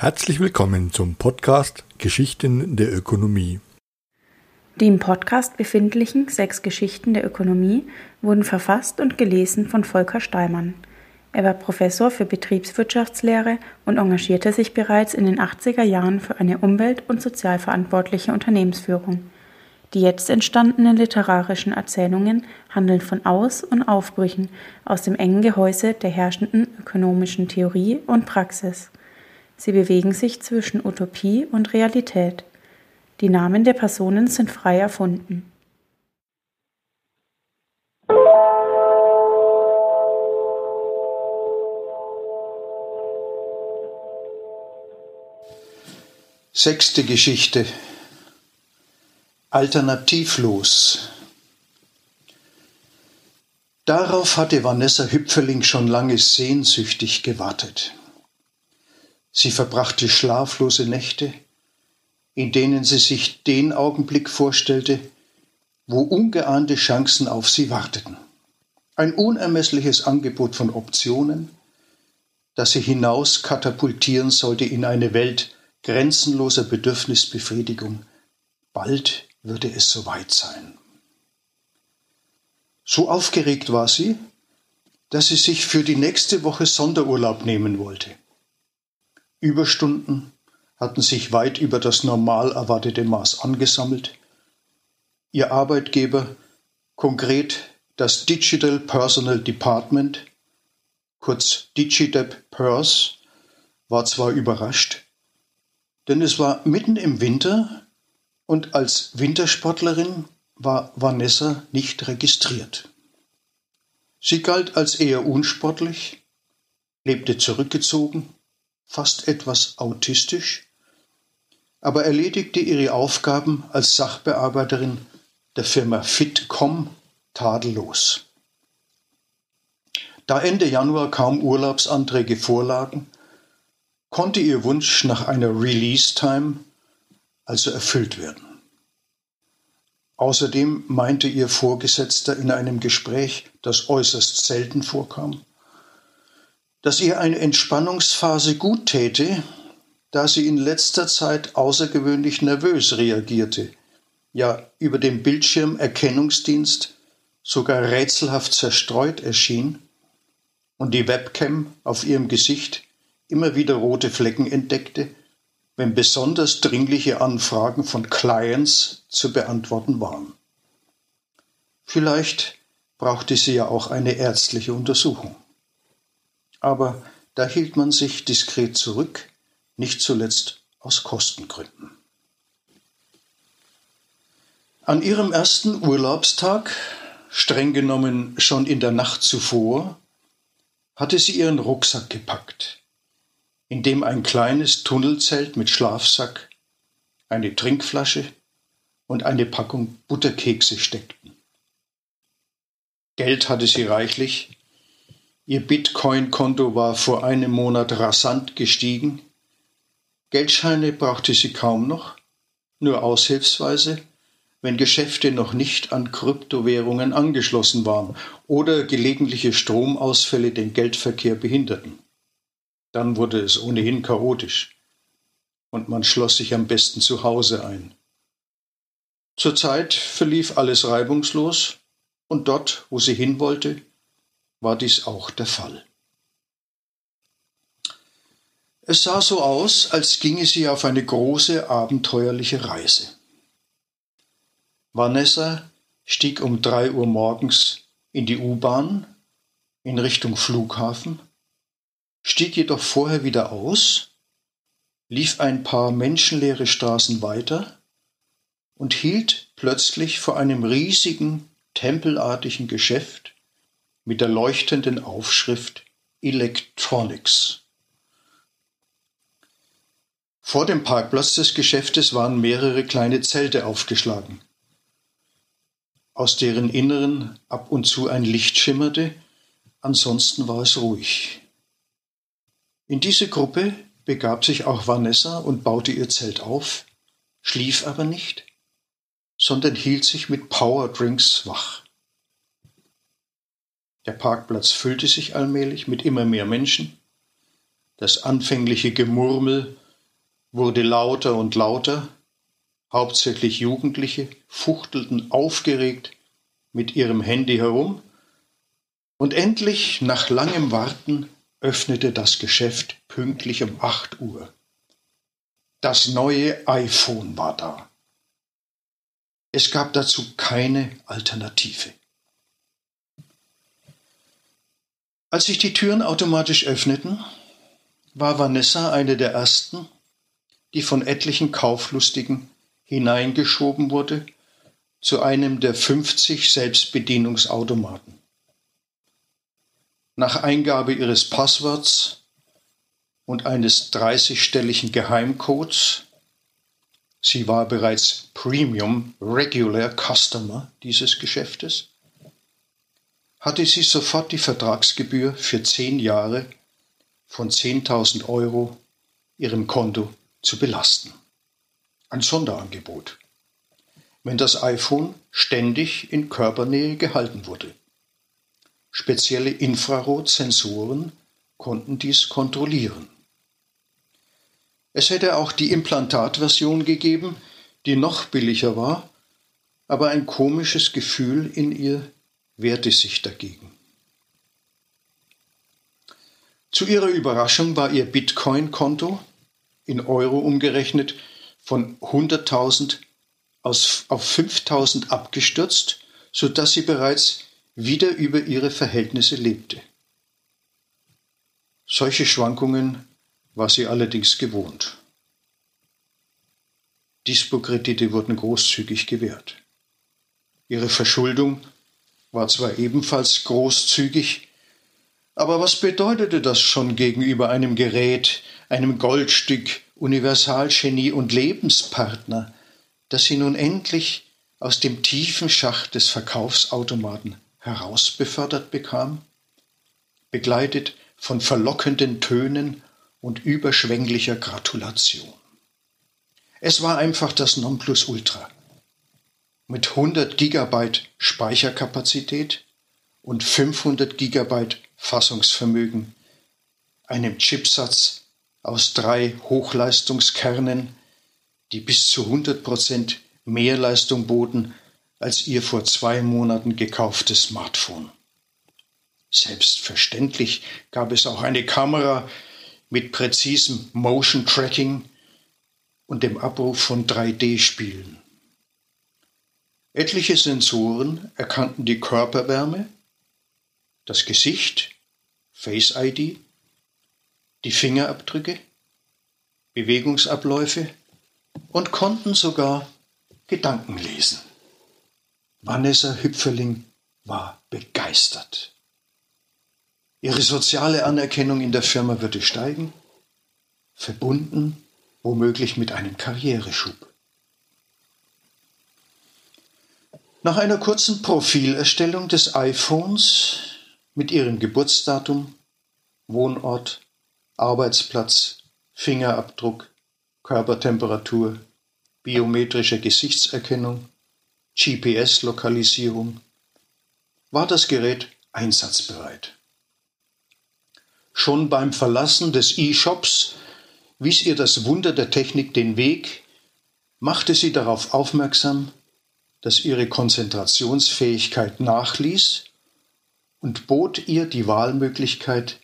Herzlich willkommen zum Podcast Geschichten der Ökonomie. Die im Podcast befindlichen sechs Geschichten der Ökonomie wurden verfasst und gelesen von Volker Steimann. Er war Professor für Betriebswirtschaftslehre und engagierte sich bereits in den 80er Jahren für eine umwelt- und sozialverantwortliche Unternehmensführung. Die jetzt entstandenen literarischen Erzählungen handeln von Aus- und Aufbrüchen aus dem engen Gehäuse der herrschenden ökonomischen Theorie und Praxis. Sie bewegen sich zwischen Utopie und Realität. Die Namen der Personen sind frei erfunden. Sechste Geschichte Alternativlos Darauf hatte Vanessa Hüpferling schon lange sehnsüchtig gewartet. Sie verbrachte schlaflose Nächte, in denen sie sich den Augenblick vorstellte, wo ungeahnte Chancen auf sie warteten. Ein unermessliches Angebot von Optionen, das sie hinaus katapultieren sollte in eine Welt grenzenloser Bedürfnisbefriedigung. Bald würde es soweit sein. So aufgeregt war sie, dass sie sich für die nächste Woche Sonderurlaub nehmen wollte. Überstunden hatten sich weit über das normal erwartete Maß angesammelt. Ihr Arbeitgeber, konkret das Digital Personal Department, kurz Digidep Pers, war zwar überrascht, denn es war mitten im Winter und als Wintersportlerin war Vanessa nicht registriert. Sie galt als eher unsportlich, lebte zurückgezogen fast etwas autistisch, aber erledigte ihre Aufgaben als Sachbearbeiterin der Firma Fitcom tadellos. Da Ende Januar kaum Urlaubsanträge vorlagen, konnte ihr Wunsch nach einer Release-Time also erfüllt werden. Außerdem meinte ihr Vorgesetzter in einem Gespräch, das äußerst selten vorkam, dass ihr eine Entspannungsphase gut täte, da sie in letzter Zeit außergewöhnlich nervös reagierte, ja über dem Bildschirmerkennungsdienst sogar rätselhaft zerstreut erschien und die Webcam auf ihrem Gesicht immer wieder rote Flecken entdeckte, wenn besonders dringliche Anfragen von Clients zu beantworten waren. Vielleicht brauchte sie ja auch eine ärztliche Untersuchung aber da hielt man sich diskret zurück, nicht zuletzt aus Kostengründen. An ihrem ersten Urlaubstag, streng genommen schon in der Nacht zuvor, hatte sie ihren Rucksack gepackt, in dem ein kleines Tunnelzelt mit Schlafsack, eine Trinkflasche und eine Packung Butterkekse steckten. Geld hatte sie reichlich, Ihr Bitcoin-Konto war vor einem Monat rasant gestiegen. Geldscheine brauchte sie kaum noch, nur aushilfsweise, wenn Geschäfte noch nicht an Kryptowährungen angeschlossen waren oder gelegentliche Stromausfälle den Geldverkehr behinderten. Dann wurde es ohnehin chaotisch und man schloss sich am besten zu Hause ein. Zurzeit verlief alles reibungslos und dort, wo sie hin wollte, war dies auch der Fall. Es sah so aus, als ginge sie auf eine große abenteuerliche Reise. Vanessa stieg um drei Uhr morgens in die U-Bahn in Richtung Flughafen, stieg jedoch vorher wieder aus, lief ein paar menschenleere Straßen weiter und hielt plötzlich vor einem riesigen, tempelartigen Geschäft mit der leuchtenden Aufschrift Electronics. Vor dem Parkplatz des Geschäftes waren mehrere kleine Zelte aufgeschlagen, aus deren Inneren ab und zu ein Licht schimmerte, ansonsten war es ruhig. In diese Gruppe begab sich auch Vanessa und baute ihr Zelt auf, schlief aber nicht, sondern hielt sich mit Powerdrinks wach. Der Parkplatz füllte sich allmählich mit immer mehr Menschen. Das anfängliche Gemurmel wurde lauter und lauter, hauptsächlich Jugendliche fuchtelten aufgeregt mit ihrem Handy herum, und endlich, nach langem Warten, öffnete das Geschäft pünktlich um 8 Uhr. Das neue iPhone war da. Es gab dazu keine Alternative. Als sich die Türen automatisch öffneten, war Vanessa eine der ersten, die von etlichen Kauflustigen hineingeschoben wurde zu einem der 50 Selbstbedienungsautomaten. Nach Eingabe ihres Passworts und eines 30-stelligen Geheimcodes Sie war bereits Premium Regular Customer dieses Geschäftes, hatte sie sofort die Vertragsgebühr für zehn Jahre von 10.000 Euro ihrem Konto zu belasten. Ein Sonderangebot, wenn das iPhone ständig in Körpernähe gehalten wurde. Spezielle Infrarotsensoren konnten dies kontrollieren. Es hätte auch die Implantatversion gegeben, die noch billiger war, aber ein komisches Gefühl in ihr wehrte sich dagegen. Zu ihrer Überraschung war ihr Bitcoin-Konto in Euro umgerechnet von 100.000 auf 5.000 abgestürzt, sodass sie bereits wieder über ihre Verhältnisse lebte. Solche Schwankungen war sie allerdings gewohnt. Dispo-Kredite wurden großzügig gewährt. Ihre Verschuldung war zwar ebenfalls großzügig, aber was bedeutete das schon gegenüber einem Gerät, einem Goldstück, Universalgenie und Lebenspartner, das sie nun endlich aus dem tiefen Schacht des Verkaufsautomaten herausbefördert bekam, begleitet von verlockenden Tönen und überschwänglicher Gratulation. Es war einfach das Nonplusultra. Mit 100 Gigabyte Speicherkapazität und 500 Gigabyte Fassungsvermögen, einem Chipsatz aus drei Hochleistungskernen, die bis zu 100 Prozent mehr Leistung boten als ihr vor zwei Monaten gekauftes Smartphone. Selbstverständlich gab es auch eine Kamera, mit präzisem Motion Tracking und dem Abruf von 3D-Spielen. Etliche Sensoren erkannten die Körperwärme, das Gesicht, Face ID, die Fingerabdrücke, Bewegungsabläufe und konnten sogar Gedanken lesen. Vanessa Hüpferling war begeistert. Ihre soziale Anerkennung in der Firma würde steigen, verbunden womöglich mit einem Karriereschub. Nach einer kurzen Profilerstellung des iPhones mit ihrem Geburtsdatum, Wohnort, Arbeitsplatz, Fingerabdruck, Körpertemperatur, biometrischer Gesichtserkennung, GPS-Lokalisierung, war das Gerät einsatzbereit. Schon beim Verlassen des E-Shops wies ihr das Wunder der Technik den Weg, machte sie darauf aufmerksam, dass ihre Konzentrationsfähigkeit nachließ und bot ihr die Wahlmöglichkeit,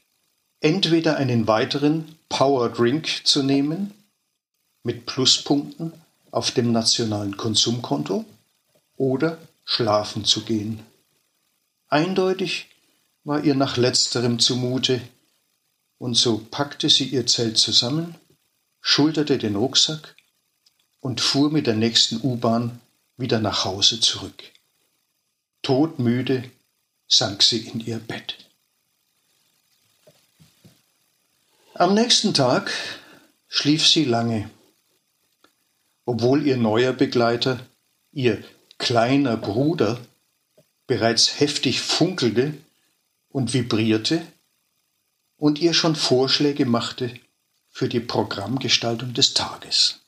entweder einen weiteren Power Drink zu nehmen mit Pluspunkten auf dem nationalen Konsumkonto oder schlafen zu gehen. Eindeutig war ihr nach letzterem zumute, und so packte sie ihr Zelt zusammen, schulterte den Rucksack und fuhr mit der nächsten U-Bahn wieder nach Hause zurück. Todmüde sank sie in ihr Bett. Am nächsten Tag schlief sie lange, obwohl ihr neuer Begleiter, ihr kleiner Bruder, bereits heftig funkelte und vibrierte und ihr schon Vorschläge machte für die Programmgestaltung des Tages.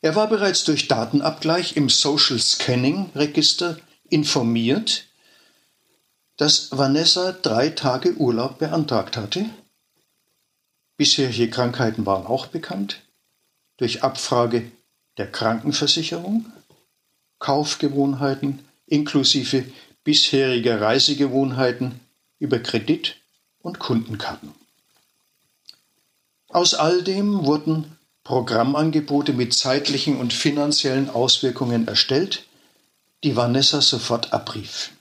Er war bereits durch Datenabgleich im Social Scanning Register informiert, dass Vanessa drei Tage Urlaub beantragt hatte Bisherige Krankheiten waren auch bekannt. Durch Abfrage der Krankenversicherung, Kaufgewohnheiten inklusive bisheriger Reisegewohnheiten über Kredit und Kundenkarten. Aus all dem wurden Programmangebote mit zeitlichen und finanziellen Auswirkungen erstellt, die Vanessa sofort abrief.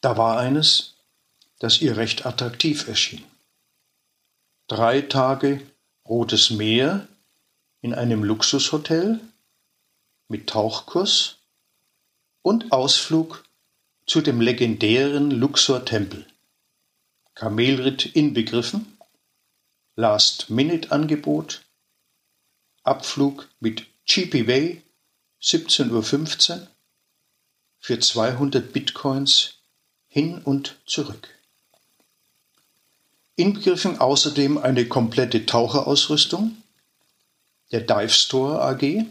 Da war eines, das ihr recht attraktiv erschien. Drei Tage Rotes Meer in einem Luxushotel mit Tauchkurs und Ausflug zu dem legendären Luxor-Tempel. Kamelritt inbegriffen, Last-Minute-Angebot, Abflug mit GPWay 17.15 Uhr für 200 Bitcoins hin und zurück. Inbegriffen außerdem eine komplette Taucherausrüstung der Dive Store AG,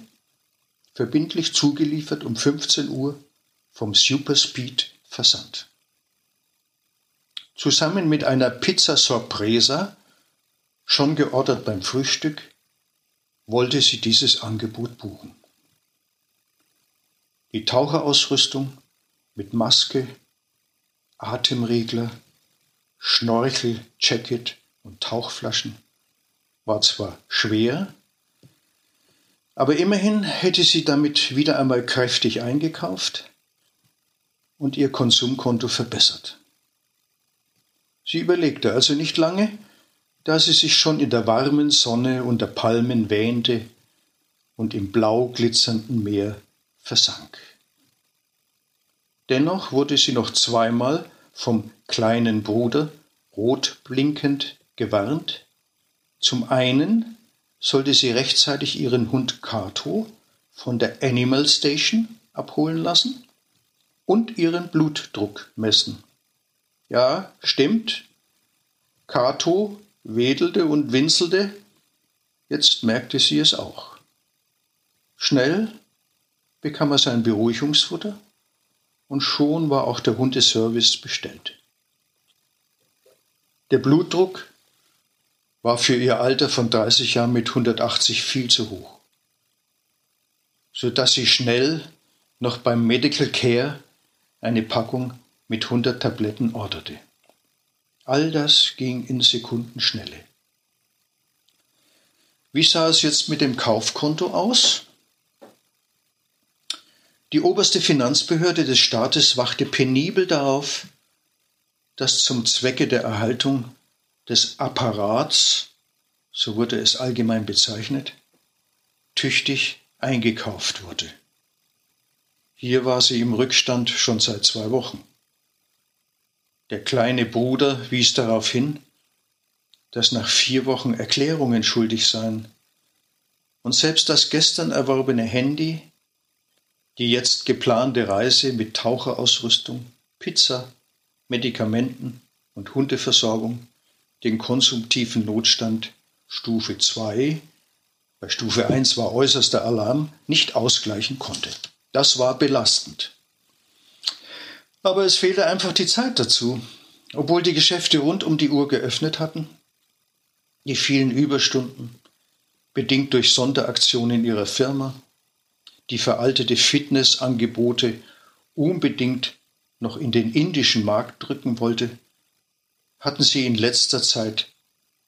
verbindlich zugeliefert um 15 Uhr vom Superspeed Versand. Zusammen mit einer Pizza Sorpresa, schon geordert beim Frühstück, wollte sie dieses Angebot buchen. Die Taucherausrüstung mit Maske, Atemregler, Schnorchel, Jacket und Tauchflaschen war zwar schwer, aber immerhin hätte sie damit wieder einmal kräftig eingekauft und ihr Konsumkonto verbessert. Sie überlegte also nicht lange, da sie sich schon in der warmen Sonne unter Palmen wähnte und im blau glitzernden Meer versank. Dennoch wurde sie noch zweimal vom kleinen Bruder rot blinkend gewarnt. Zum einen sollte sie rechtzeitig ihren Hund Kato von der Animal Station abholen lassen und ihren Blutdruck messen. Ja, stimmt. Kato wedelte und winselte. Jetzt merkte sie es auch. Schnell bekam er sein Beruhigungsfutter und schon war auch der Hundeservice bestellt. Der Blutdruck war für ihr Alter von 30 Jahren mit 180 viel zu hoch, so dass sie schnell noch beim Medical Care eine Packung mit 100 Tabletten orderte. All das ging in Sekundenschnelle. Wie sah es jetzt mit dem Kaufkonto aus? Die oberste Finanzbehörde des Staates wachte penibel darauf, dass zum Zwecke der Erhaltung des Apparats, so wurde es allgemein bezeichnet, tüchtig eingekauft wurde. Hier war sie im Rückstand schon seit zwei Wochen. Der kleine Bruder wies darauf hin, dass nach vier Wochen Erklärungen schuldig seien und selbst das gestern erworbene Handy die jetzt geplante Reise mit Taucherausrüstung, Pizza, Medikamenten und Hundeversorgung den konsumtiven Notstand Stufe 2, bei Stufe 1 war äußerster Alarm, nicht ausgleichen konnte. Das war belastend. Aber es fehlte einfach die Zeit dazu. Obwohl die Geschäfte rund um die Uhr geöffnet hatten, die vielen Überstunden, bedingt durch Sonderaktionen ihrer Firma, die veraltete Fitnessangebote unbedingt noch in den indischen Markt drücken wollte, hatten sie in letzter Zeit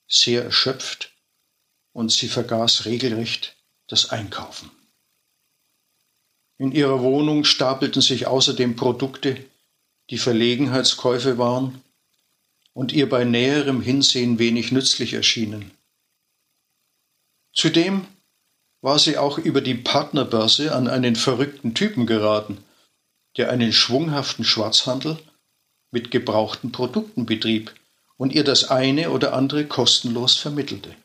sehr erschöpft und sie vergaß regelrecht das Einkaufen. In ihrer Wohnung stapelten sich außerdem Produkte, die Verlegenheitskäufe waren und ihr bei näherem Hinsehen wenig nützlich erschienen. Zudem war sie auch über die Partnerbörse an einen verrückten Typen geraten, der einen schwunghaften Schwarzhandel mit gebrauchten Produkten betrieb und ihr das eine oder andere kostenlos vermittelte.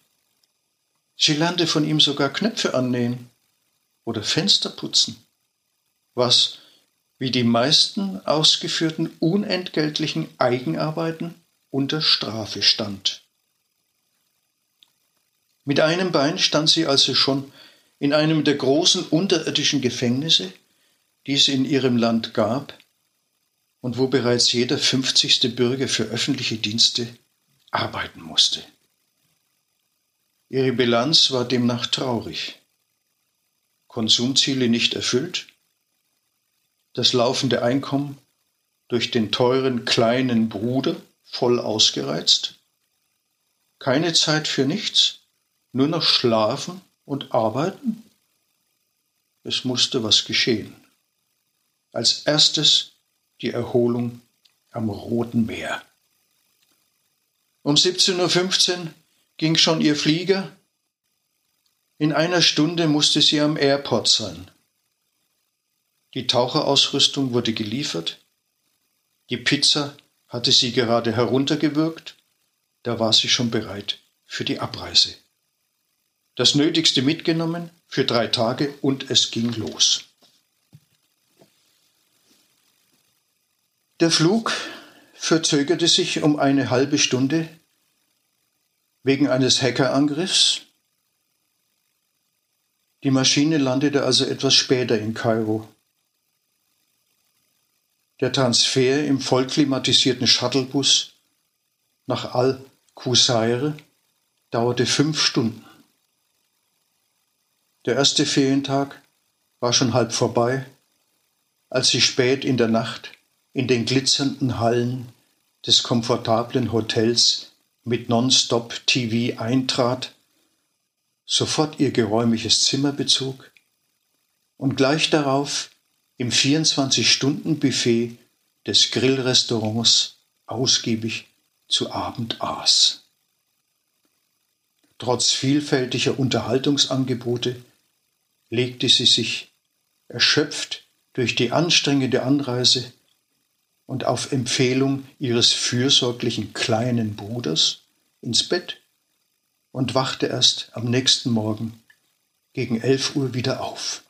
Sie lernte von ihm sogar Knöpfe annähen oder Fenster putzen, was, wie die meisten ausgeführten unentgeltlichen Eigenarbeiten, unter Strafe stand. Mit einem Bein stand sie also schon in einem der großen unterirdischen Gefängnisse, die es in ihrem Land gab und wo bereits jeder fünfzigste Bürger für öffentliche Dienste arbeiten musste. Ihre Bilanz war demnach traurig. Konsumziele nicht erfüllt, das laufende Einkommen durch den teuren kleinen Bruder voll ausgereizt, keine Zeit für nichts, nur noch schlafen und arbeiten? Es musste was geschehen. Als erstes die Erholung am Roten Meer. Um 17.15 Uhr ging schon ihr Flieger. In einer Stunde musste sie am Airport sein. Die Taucherausrüstung wurde geliefert. Die Pizza hatte sie gerade heruntergewürgt. Da war sie schon bereit für die Abreise. Das Nötigste mitgenommen für drei Tage und es ging los. Der Flug verzögerte sich um eine halbe Stunde wegen eines Hackerangriffs. Die Maschine landete also etwas später in Kairo. Der Transfer im vollklimatisierten Shuttlebus nach Al-Qusair dauerte fünf Stunden. Der erste Ferientag war schon halb vorbei, als sie spät in der Nacht in den glitzernden Hallen des komfortablen Hotels mit Non-Stop-TV eintrat, sofort ihr geräumiges Zimmer bezog und gleich darauf im 24-Stunden-Buffet des Grillrestaurants ausgiebig zu Abend aß. Trotz vielfältiger Unterhaltungsangebote legte sie sich, erschöpft durch die anstrengende Anreise und auf Empfehlung ihres fürsorglichen kleinen Bruders, ins Bett und wachte erst am nächsten Morgen gegen elf Uhr wieder auf.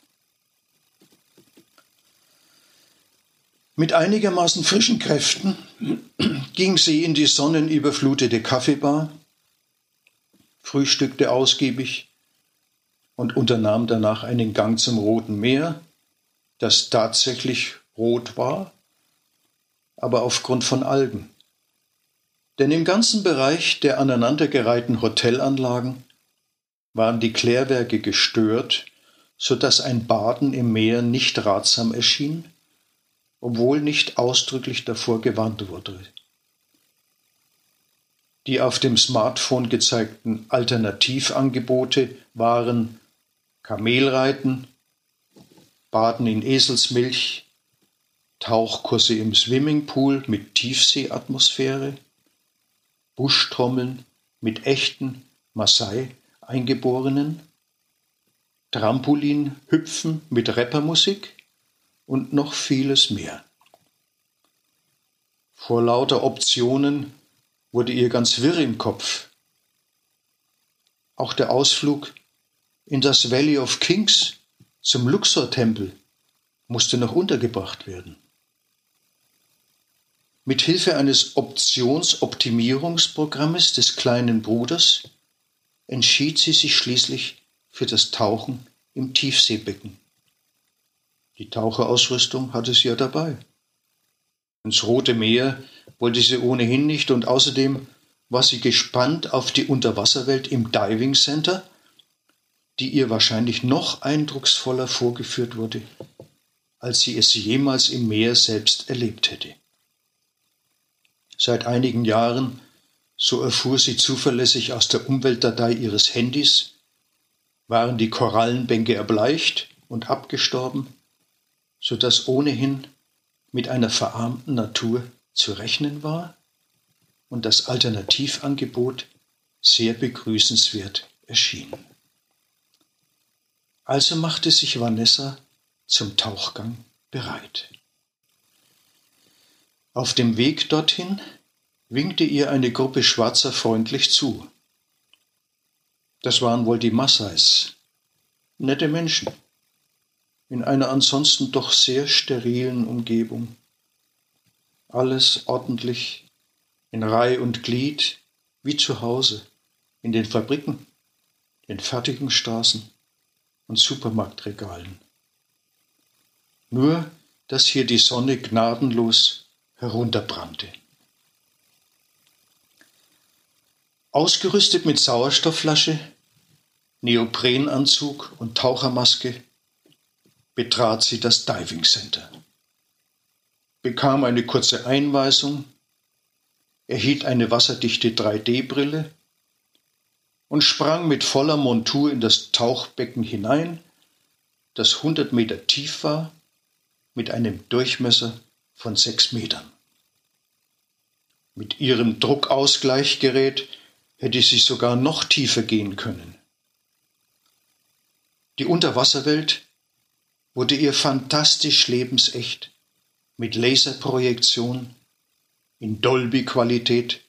Mit einigermaßen frischen Kräften ging sie in die sonnenüberflutete Kaffeebar, frühstückte ausgiebig und unternahm danach einen Gang zum Roten Meer, das tatsächlich rot war, aber aufgrund von Algen. Denn im ganzen Bereich der aneinandergereihten Hotelanlagen waren die Klärwerke gestört, so dass ein Baden im Meer nicht ratsam erschien obwohl nicht ausdrücklich davor gewarnt wurde. Die auf dem Smartphone gezeigten Alternativangebote waren Kamelreiten, Baden in Eselsmilch, Tauchkurse im Swimmingpool mit Tiefseeatmosphäre, Buschtrommeln mit echten Maasai-Eingeborenen, Trampolinhüpfen mit Rappermusik, und noch vieles mehr. Vor lauter Optionen wurde ihr ganz wirr im Kopf. Auch der Ausflug in das Valley of Kings zum Luxor-Tempel musste noch untergebracht werden. Mit Hilfe eines Optionsoptimierungsprogrammes des kleinen Bruders entschied sie sich schließlich für das Tauchen im Tiefseebecken. Die Taucherausrüstung hatte sie ja dabei. Ins Rote Meer wollte sie ohnehin nicht und außerdem war sie gespannt auf die Unterwasserwelt im Diving Center, die ihr wahrscheinlich noch eindrucksvoller vorgeführt wurde, als sie es jemals im Meer selbst erlebt hätte. Seit einigen Jahren, so erfuhr sie zuverlässig aus der Umweltdatei ihres Handys, waren die Korallenbänke erbleicht und abgestorben, so dass ohnehin mit einer verarmten Natur zu rechnen war und das Alternativangebot sehr begrüßenswert erschien. Also machte sich Vanessa zum Tauchgang bereit. Auf dem Weg dorthin winkte ihr eine Gruppe Schwarzer freundlich zu. Das waren wohl die Massais, nette Menschen in einer ansonsten doch sehr sterilen Umgebung. Alles ordentlich, in Reih und Glied, wie zu Hause, in den Fabriken, den Fertigungsstraßen und Supermarktregalen. Nur, dass hier die Sonne gnadenlos herunterbrannte. Ausgerüstet mit Sauerstoffflasche Neoprenanzug und Tauchermaske betrat sie das Diving Center, bekam eine kurze Einweisung, erhielt eine wasserdichte 3D-Brille und sprang mit voller Montur in das Tauchbecken hinein, das 100 Meter tief war, mit einem Durchmesser von sechs Metern. Mit ihrem Druckausgleichgerät hätte sie sogar noch tiefer gehen können. Die Unterwasserwelt wurde ihr fantastisch lebensecht mit Laserprojektion in Dolby-Qualität,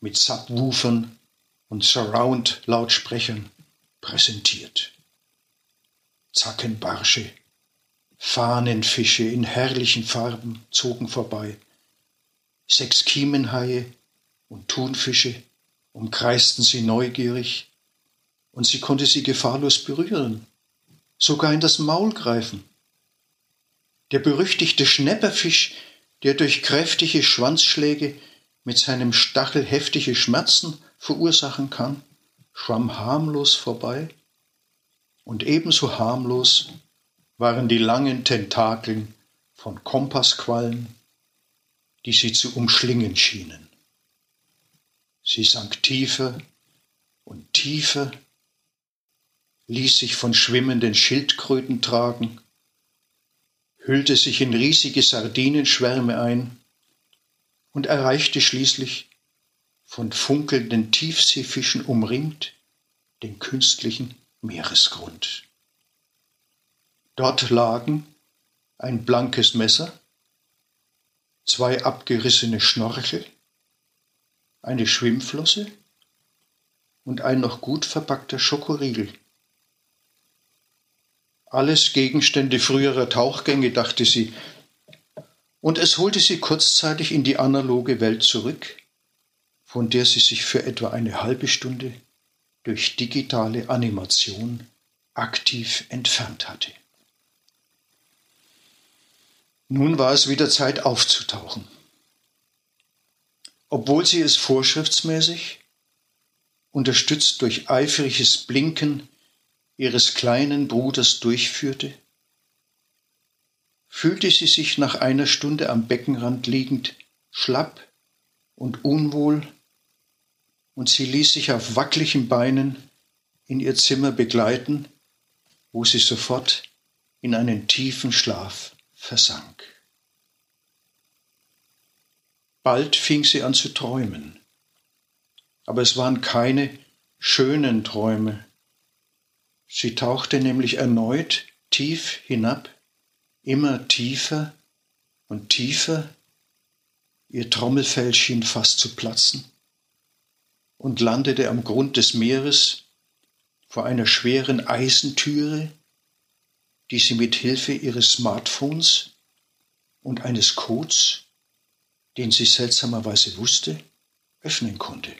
mit Subwoofern und Surround-Lautsprechern präsentiert. Zackenbarsche, Fahnenfische in herrlichen Farben zogen vorbei. Sechs Kiemenhaie und Thunfische umkreisten sie neugierig, und sie konnte sie gefahrlos berühren sogar in das Maul greifen. Der berüchtigte Schnepperfisch, der durch kräftige Schwanzschläge mit seinem Stachel heftige Schmerzen verursachen kann, schwamm harmlos vorbei. Und ebenso harmlos waren die langen Tentakeln von Kompassquallen, die sie zu umschlingen schienen. Sie sank tiefer und tiefer ließ sich von schwimmenden Schildkröten tragen, hüllte sich in riesige Sardinenschwärme ein und erreichte schließlich, von funkelnden Tiefseefischen umringt, den künstlichen Meeresgrund. Dort lagen ein blankes Messer, zwei abgerissene Schnorchel, eine Schwimmflosse und ein noch gut verpackter Schokoriegel. Alles Gegenstände früherer Tauchgänge, dachte sie, und es holte sie kurzzeitig in die analoge Welt zurück, von der sie sich für etwa eine halbe Stunde durch digitale Animation aktiv entfernt hatte. Nun war es wieder Zeit aufzutauchen. Obwohl sie es vorschriftsmäßig, unterstützt durch eifriges Blinken ihres kleinen Bruders durchführte, fühlte sie sich nach einer Stunde am Beckenrand liegend schlapp und unwohl, und sie ließ sich auf wackeligen Beinen in ihr Zimmer begleiten, wo sie sofort in einen tiefen Schlaf versank. Bald fing sie an zu träumen, aber es waren keine schönen Träume, Sie tauchte nämlich erneut tief hinab, immer tiefer und tiefer, ihr Trommelfell schien fast zu platzen und landete am Grund des Meeres vor einer schweren Eisentüre, die sie mit Hilfe ihres Smartphones und eines Codes, den sie seltsamerweise wusste, öffnen konnte.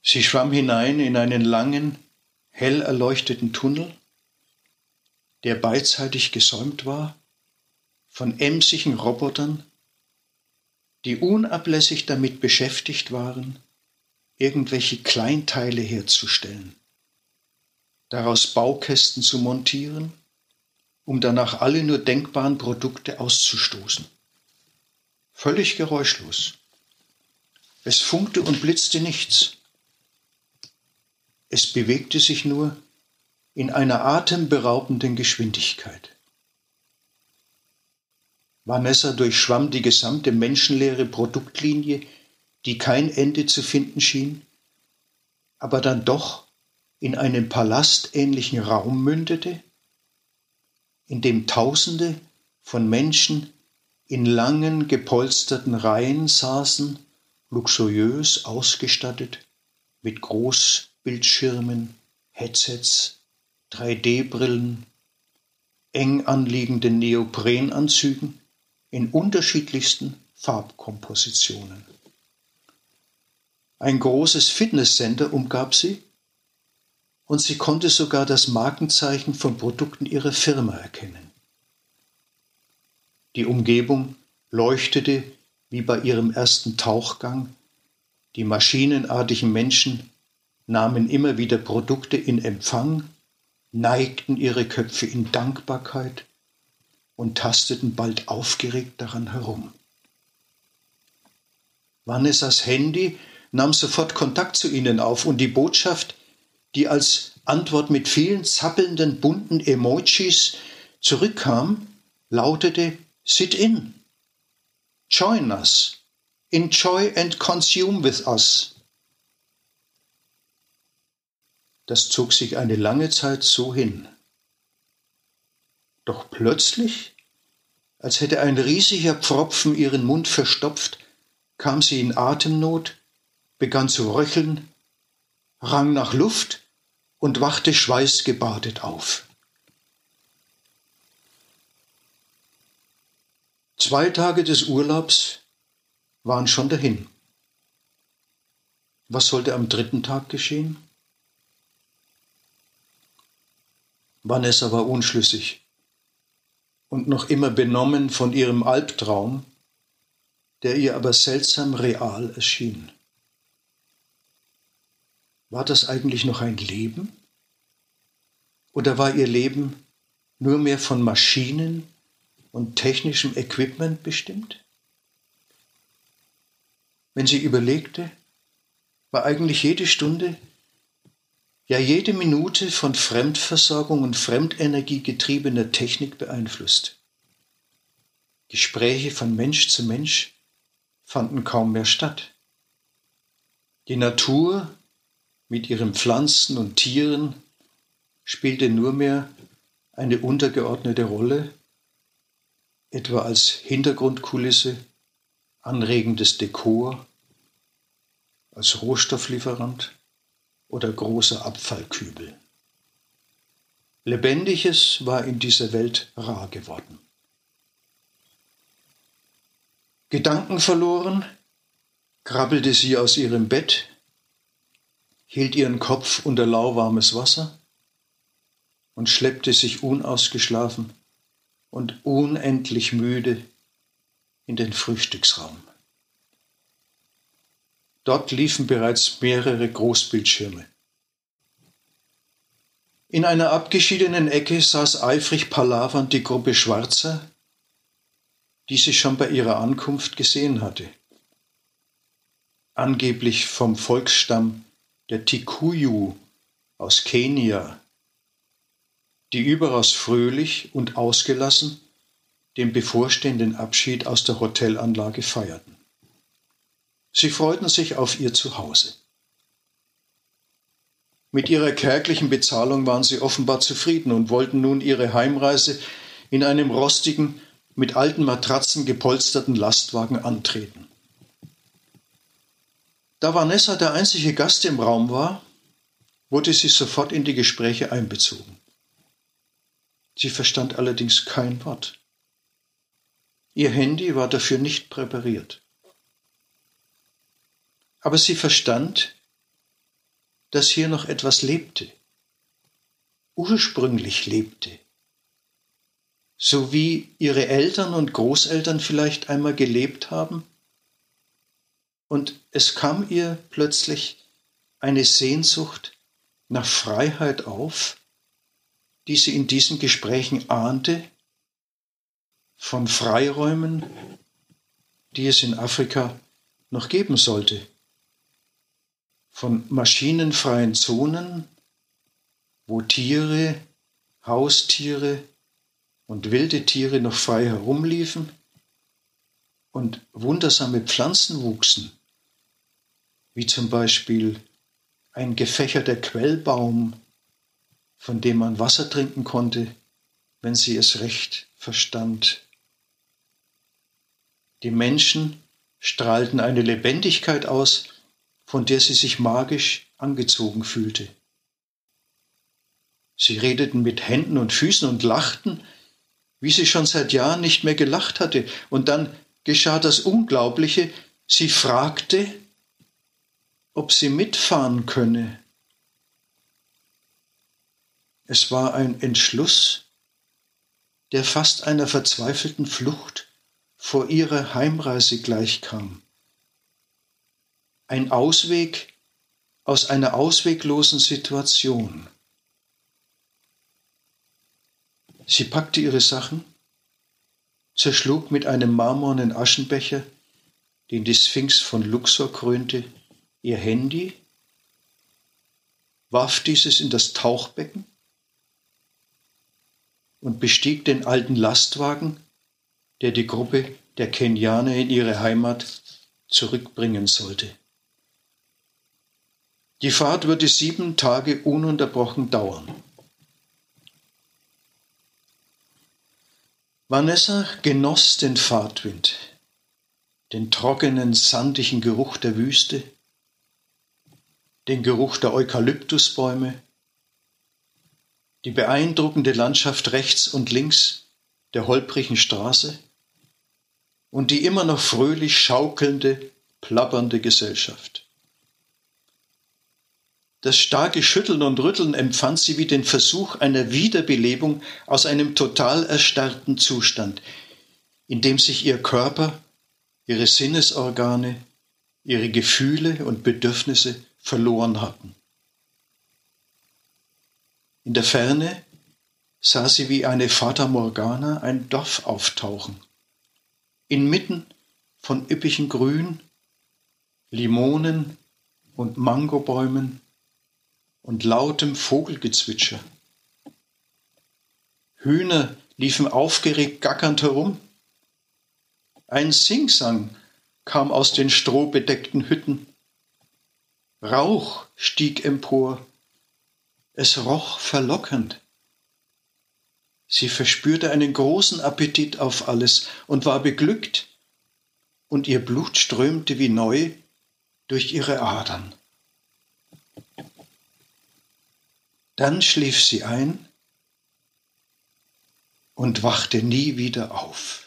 Sie schwamm hinein in einen langen, hell erleuchteten Tunnel, der beidseitig gesäumt war von emsigen Robotern, die unablässig damit beschäftigt waren, irgendwelche Kleinteile herzustellen, daraus Baukästen zu montieren, um danach alle nur denkbaren Produkte auszustoßen. Völlig geräuschlos. Es funkte und blitzte nichts. Es bewegte sich nur in einer atemberaubenden Geschwindigkeit. Vanessa durchschwamm die gesamte menschenleere Produktlinie, die kein Ende zu finden schien, aber dann doch in einen palastähnlichen Raum mündete, in dem Tausende von Menschen in langen gepolsterten Reihen saßen, luxuriös ausgestattet mit groß Bildschirmen, Headsets, 3D-Brillen, eng anliegenden Neoprenanzügen in unterschiedlichsten Farbkompositionen. Ein großes Fitnesscenter umgab sie und sie konnte sogar das Markenzeichen von Produkten ihrer Firma erkennen. Die Umgebung leuchtete wie bei ihrem ersten Tauchgang, die maschinenartigen Menschen nahmen immer wieder Produkte in Empfang, neigten ihre Köpfe in Dankbarkeit und tasteten bald aufgeregt daran herum. Vanessas Handy nahm sofort Kontakt zu ihnen auf und die Botschaft, die als Antwort mit vielen zappelnden bunten Emojis zurückkam, lautete Sit in. Join us. Enjoy and consume with us. Das zog sich eine lange Zeit so hin. Doch plötzlich, als hätte ein riesiger Pfropfen ihren Mund verstopft, kam sie in Atemnot, begann zu röcheln, rang nach Luft und wachte schweißgebadet auf. Zwei Tage des Urlaubs waren schon dahin. Was sollte am dritten Tag geschehen? Vanessa war unschlüssig und noch immer benommen von ihrem Albtraum, der ihr aber seltsam real erschien. War das eigentlich noch ein Leben? Oder war ihr Leben nur mehr von Maschinen und technischem Equipment bestimmt? Wenn sie überlegte, war eigentlich jede Stunde, ja jede Minute von Fremdversorgung und Fremdenergie getriebener Technik beeinflusst. Gespräche von Mensch zu Mensch fanden kaum mehr statt. Die Natur mit ihren Pflanzen und Tieren spielte nur mehr eine untergeordnete Rolle, etwa als Hintergrundkulisse, anregendes Dekor, als Rohstofflieferant oder großer Abfallkübel. Lebendiges war in dieser Welt rar geworden. Gedanken verloren, krabbelte sie aus ihrem Bett, hielt ihren Kopf unter lauwarmes Wasser und schleppte sich unausgeschlafen und unendlich müde in den Frühstücksraum. Dort liefen bereits mehrere Großbildschirme. In einer abgeschiedenen Ecke saß eifrig palavernd die Gruppe Schwarzer, die sie schon bei ihrer Ankunft gesehen hatte. Angeblich vom Volksstamm der Tikuyu aus Kenia, die überaus fröhlich und ausgelassen den bevorstehenden Abschied aus der Hotelanlage feierten. Sie freuten sich auf ihr Zuhause. Mit ihrer kärglichen Bezahlung waren sie offenbar zufrieden und wollten nun ihre Heimreise in einem rostigen, mit alten Matratzen gepolsterten Lastwagen antreten. Da Vanessa der einzige Gast im Raum war, wurde sie sofort in die Gespräche einbezogen. Sie verstand allerdings kein Wort. Ihr Handy war dafür nicht präpariert. Aber sie verstand, dass hier noch etwas lebte, ursprünglich lebte, so wie ihre Eltern und Großeltern vielleicht einmal gelebt haben. Und es kam ihr plötzlich eine Sehnsucht nach Freiheit auf, die sie in diesen Gesprächen ahnte von Freiräumen, die es in Afrika noch geben sollte, von maschinenfreien Zonen, wo Tiere, Haustiere und wilde Tiere noch frei herumliefen und wundersame Pflanzen wuchsen, wie zum Beispiel ein gefächerter Quellbaum, von dem man Wasser trinken konnte, wenn sie es recht verstand. Die Menschen strahlten eine Lebendigkeit aus, von der sie sich magisch angezogen fühlte. Sie redeten mit Händen und Füßen und lachten, wie sie schon seit Jahren nicht mehr gelacht hatte. Und dann geschah das Unglaubliche, sie fragte, ob sie mitfahren könne. Es war ein Entschluss, der fast einer verzweifelten Flucht vor ihrer Heimreise gleichkam. Ein Ausweg aus einer ausweglosen Situation. Sie packte ihre Sachen, zerschlug mit einem marmornen Aschenbecher, den die Sphinx von Luxor krönte, ihr Handy, warf dieses in das Tauchbecken und bestieg den alten Lastwagen, der die Gruppe der Kenianer in ihre Heimat zurückbringen sollte. Die Fahrt würde sieben Tage ununterbrochen dauern. Vanessa genoss den Fahrtwind, den trockenen, sandigen Geruch der Wüste, den Geruch der Eukalyptusbäume, die beeindruckende Landschaft rechts und links der holprigen Straße und die immer noch fröhlich schaukelnde, plappernde Gesellschaft. Das starke Schütteln und Rütteln empfand sie wie den Versuch einer Wiederbelebung aus einem total erstarrten Zustand, in dem sich ihr Körper, ihre Sinnesorgane, ihre Gefühle und Bedürfnisse verloren hatten. In der Ferne sah sie wie eine Fata Morgana ein Dorf auftauchen, inmitten von üppigem Grün, Limonen und Mangobäumen und lautem Vogelgezwitscher. Hühner liefen aufgeregt gackernd herum. Ein Singsang kam aus den strohbedeckten Hütten. Rauch stieg empor. Es roch verlockend. Sie verspürte einen großen Appetit auf alles und war beglückt, und ihr Blut strömte wie neu durch ihre Adern. Dann schlief sie ein und wachte nie wieder auf.